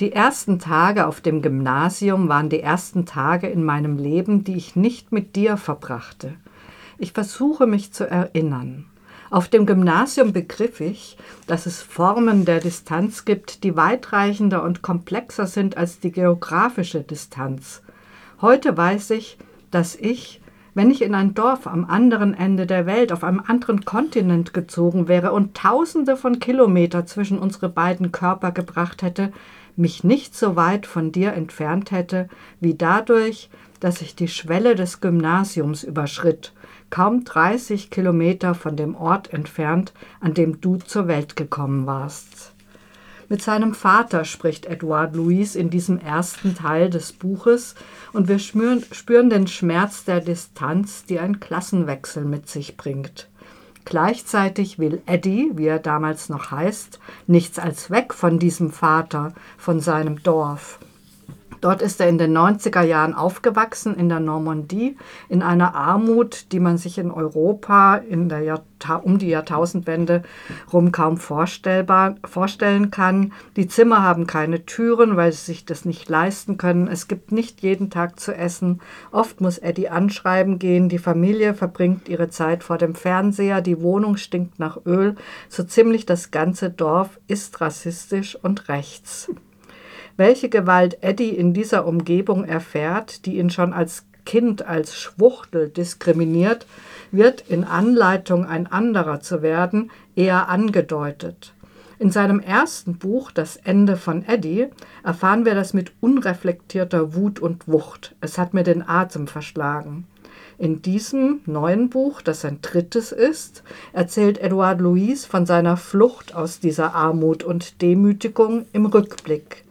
Die ersten Tage auf dem Gymnasium waren die ersten Tage in meinem Leben, die ich nicht mit dir verbrachte. Ich versuche mich zu erinnern. Auf dem Gymnasium begriff ich, dass es Formen der Distanz gibt, die weitreichender und komplexer sind als die geografische Distanz. Heute weiß ich, dass ich, wenn ich in ein Dorf am anderen Ende der Welt, auf einem anderen Kontinent gezogen wäre und tausende von Kilometer zwischen unsere beiden Körper gebracht hätte, mich nicht so weit von dir entfernt hätte, wie dadurch, dass ich die Schwelle des Gymnasiums überschritt, kaum 30 Kilometer von dem Ort entfernt, an dem du zur Welt gekommen warst. Mit seinem Vater spricht Edouard Louis in diesem ersten Teil des Buches und wir spüren, spüren den Schmerz der Distanz, die ein Klassenwechsel mit sich bringt. Gleichzeitig will Eddie, wie er damals noch heißt, nichts als weg von diesem Vater, von seinem Dorf. Dort ist er in den 90er Jahren aufgewachsen, in der Normandie, in einer Armut, die man sich in Europa in der um die Jahrtausendwende rum kaum vorstellbar, vorstellen kann. Die Zimmer haben keine Türen, weil sie sich das nicht leisten können. Es gibt nicht jeden Tag zu essen. Oft muss Eddie anschreiben gehen. Die Familie verbringt ihre Zeit vor dem Fernseher. Die Wohnung stinkt nach Öl. So ziemlich das ganze Dorf ist rassistisch und rechts. Welche Gewalt Eddie in dieser Umgebung erfährt, die ihn schon als Kind als Schwuchtel diskriminiert, wird in Anleitung ein anderer zu werden eher angedeutet. In seinem ersten Buch Das Ende von Eddie erfahren wir das mit unreflektierter Wut und Wucht. Es hat mir den Atem verschlagen. In diesem neuen Buch, das sein drittes ist, erzählt Edouard Louis von seiner Flucht aus dieser Armut und Demütigung im Rückblick.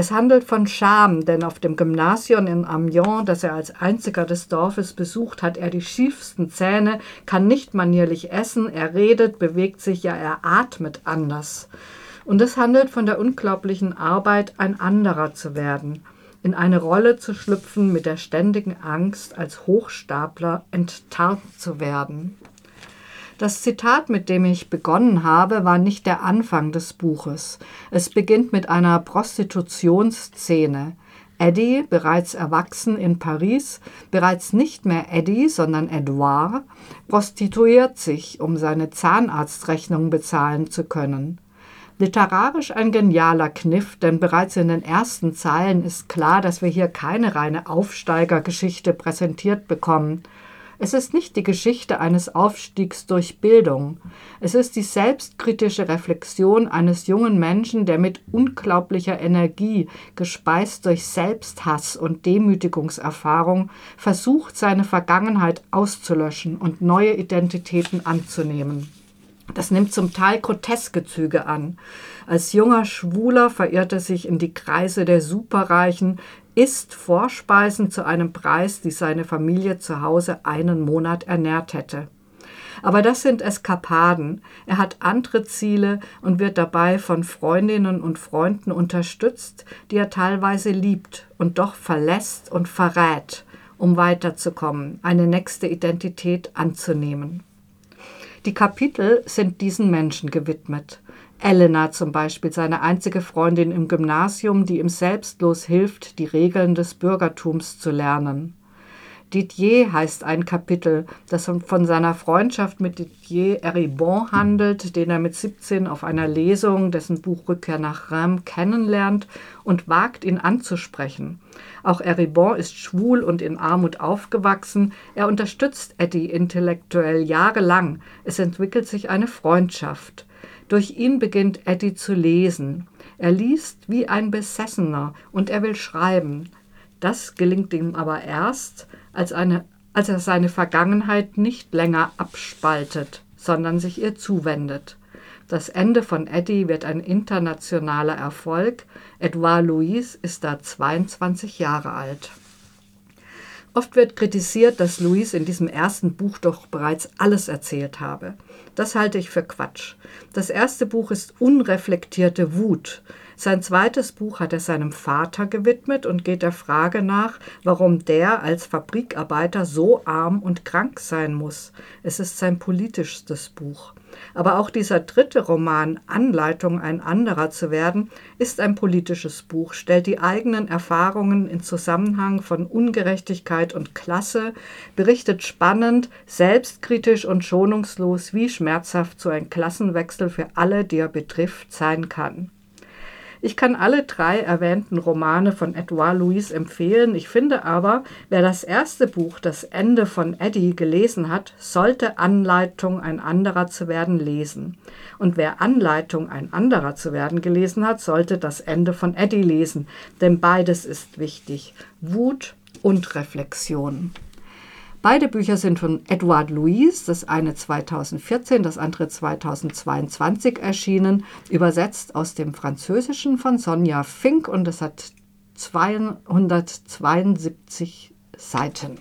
Es handelt von Scham, denn auf dem Gymnasium in Amiens, das er als einziger des Dorfes besucht, hat er die schiefsten Zähne, kann nicht manierlich essen, er redet, bewegt sich, ja, er atmet anders. Und es handelt von der unglaublichen Arbeit, ein anderer zu werden, in eine Rolle zu schlüpfen mit der ständigen Angst, als Hochstapler enttarnt zu werden. Das Zitat, mit dem ich begonnen habe, war nicht der Anfang des Buches. Es beginnt mit einer Prostitutionsszene. Eddie, bereits erwachsen in Paris, bereits nicht mehr Eddie, sondern Edouard, prostituiert sich, um seine Zahnarztrechnung bezahlen zu können. Literarisch ein genialer Kniff, denn bereits in den ersten Zeilen ist klar, dass wir hier keine reine Aufsteigergeschichte präsentiert bekommen. Es ist nicht die Geschichte eines Aufstiegs durch Bildung. Es ist die selbstkritische Reflexion eines jungen Menschen, der mit unglaublicher Energie, gespeist durch Selbsthass und Demütigungserfahrung, versucht, seine Vergangenheit auszulöschen und neue Identitäten anzunehmen. Das nimmt zum Teil groteske Züge an. Als junger Schwuler verirrt er sich in die Kreise der Superreichen, isst Vorspeisen zu einem Preis, die seine Familie zu Hause einen Monat ernährt hätte. Aber das sind Eskapaden. Er hat andere Ziele und wird dabei von Freundinnen und Freunden unterstützt, die er teilweise liebt und doch verlässt und verrät, um weiterzukommen, eine nächste Identität anzunehmen. Die Kapitel sind diesen Menschen gewidmet. Elena zum Beispiel, seine einzige Freundin im Gymnasium, die ihm selbstlos hilft, die Regeln des Bürgertums zu lernen. Didier heißt ein Kapitel, das von seiner Freundschaft mit Didier Eribon handelt, den er mit 17 auf einer Lesung dessen Buch Rückkehr nach Reims kennenlernt und wagt, ihn anzusprechen. Auch Eribon ist schwul und in Armut aufgewachsen. Er unterstützt Eddie intellektuell jahrelang. Es entwickelt sich eine Freundschaft. Durch ihn beginnt Eddie zu lesen. Er liest wie ein Besessener und er will schreiben. Das gelingt ihm aber erst, als, eine, als er seine Vergangenheit nicht länger abspaltet, sondern sich ihr zuwendet. Das Ende von Eddie wird ein internationaler Erfolg. Edouard Louis ist da 22 Jahre alt. Oft wird kritisiert, dass Louis in diesem ersten Buch doch bereits alles erzählt habe. Das halte ich für Quatsch. Das erste Buch ist unreflektierte Wut. Sein zweites Buch hat er seinem Vater gewidmet und geht der Frage nach, warum der als Fabrikarbeiter so arm und krank sein muss. Es ist sein politischstes Buch. Aber auch dieser dritte Roman, Anleitung, ein anderer zu werden, ist ein politisches Buch, stellt die eigenen Erfahrungen in Zusammenhang von Ungerechtigkeit und Klasse, berichtet spannend, selbstkritisch und schonungslos, wie schmerzhaft so ein Klassenwechsel für alle, die er betrifft, sein kann. Ich kann alle drei erwähnten Romane von Edouard Louis empfehlen. Ich finde aber, wer das erste Buch, Das Ende von Eddie, gelesen hat, sollte Anleitung, ein anderer zu werden, lesen. Und wer Anleitung, ein anderer zu werden gelesen hat, sollte das Ende von Eddie lesen. Denn beides ist wichtig. Wut und Reflexion. Beide Bücher sind von Edouard Louis, das eine 2014, das andere 2022 erschienen, übersetzt aus dem Französischen von Sonja Fink und es hat 272 Seiten.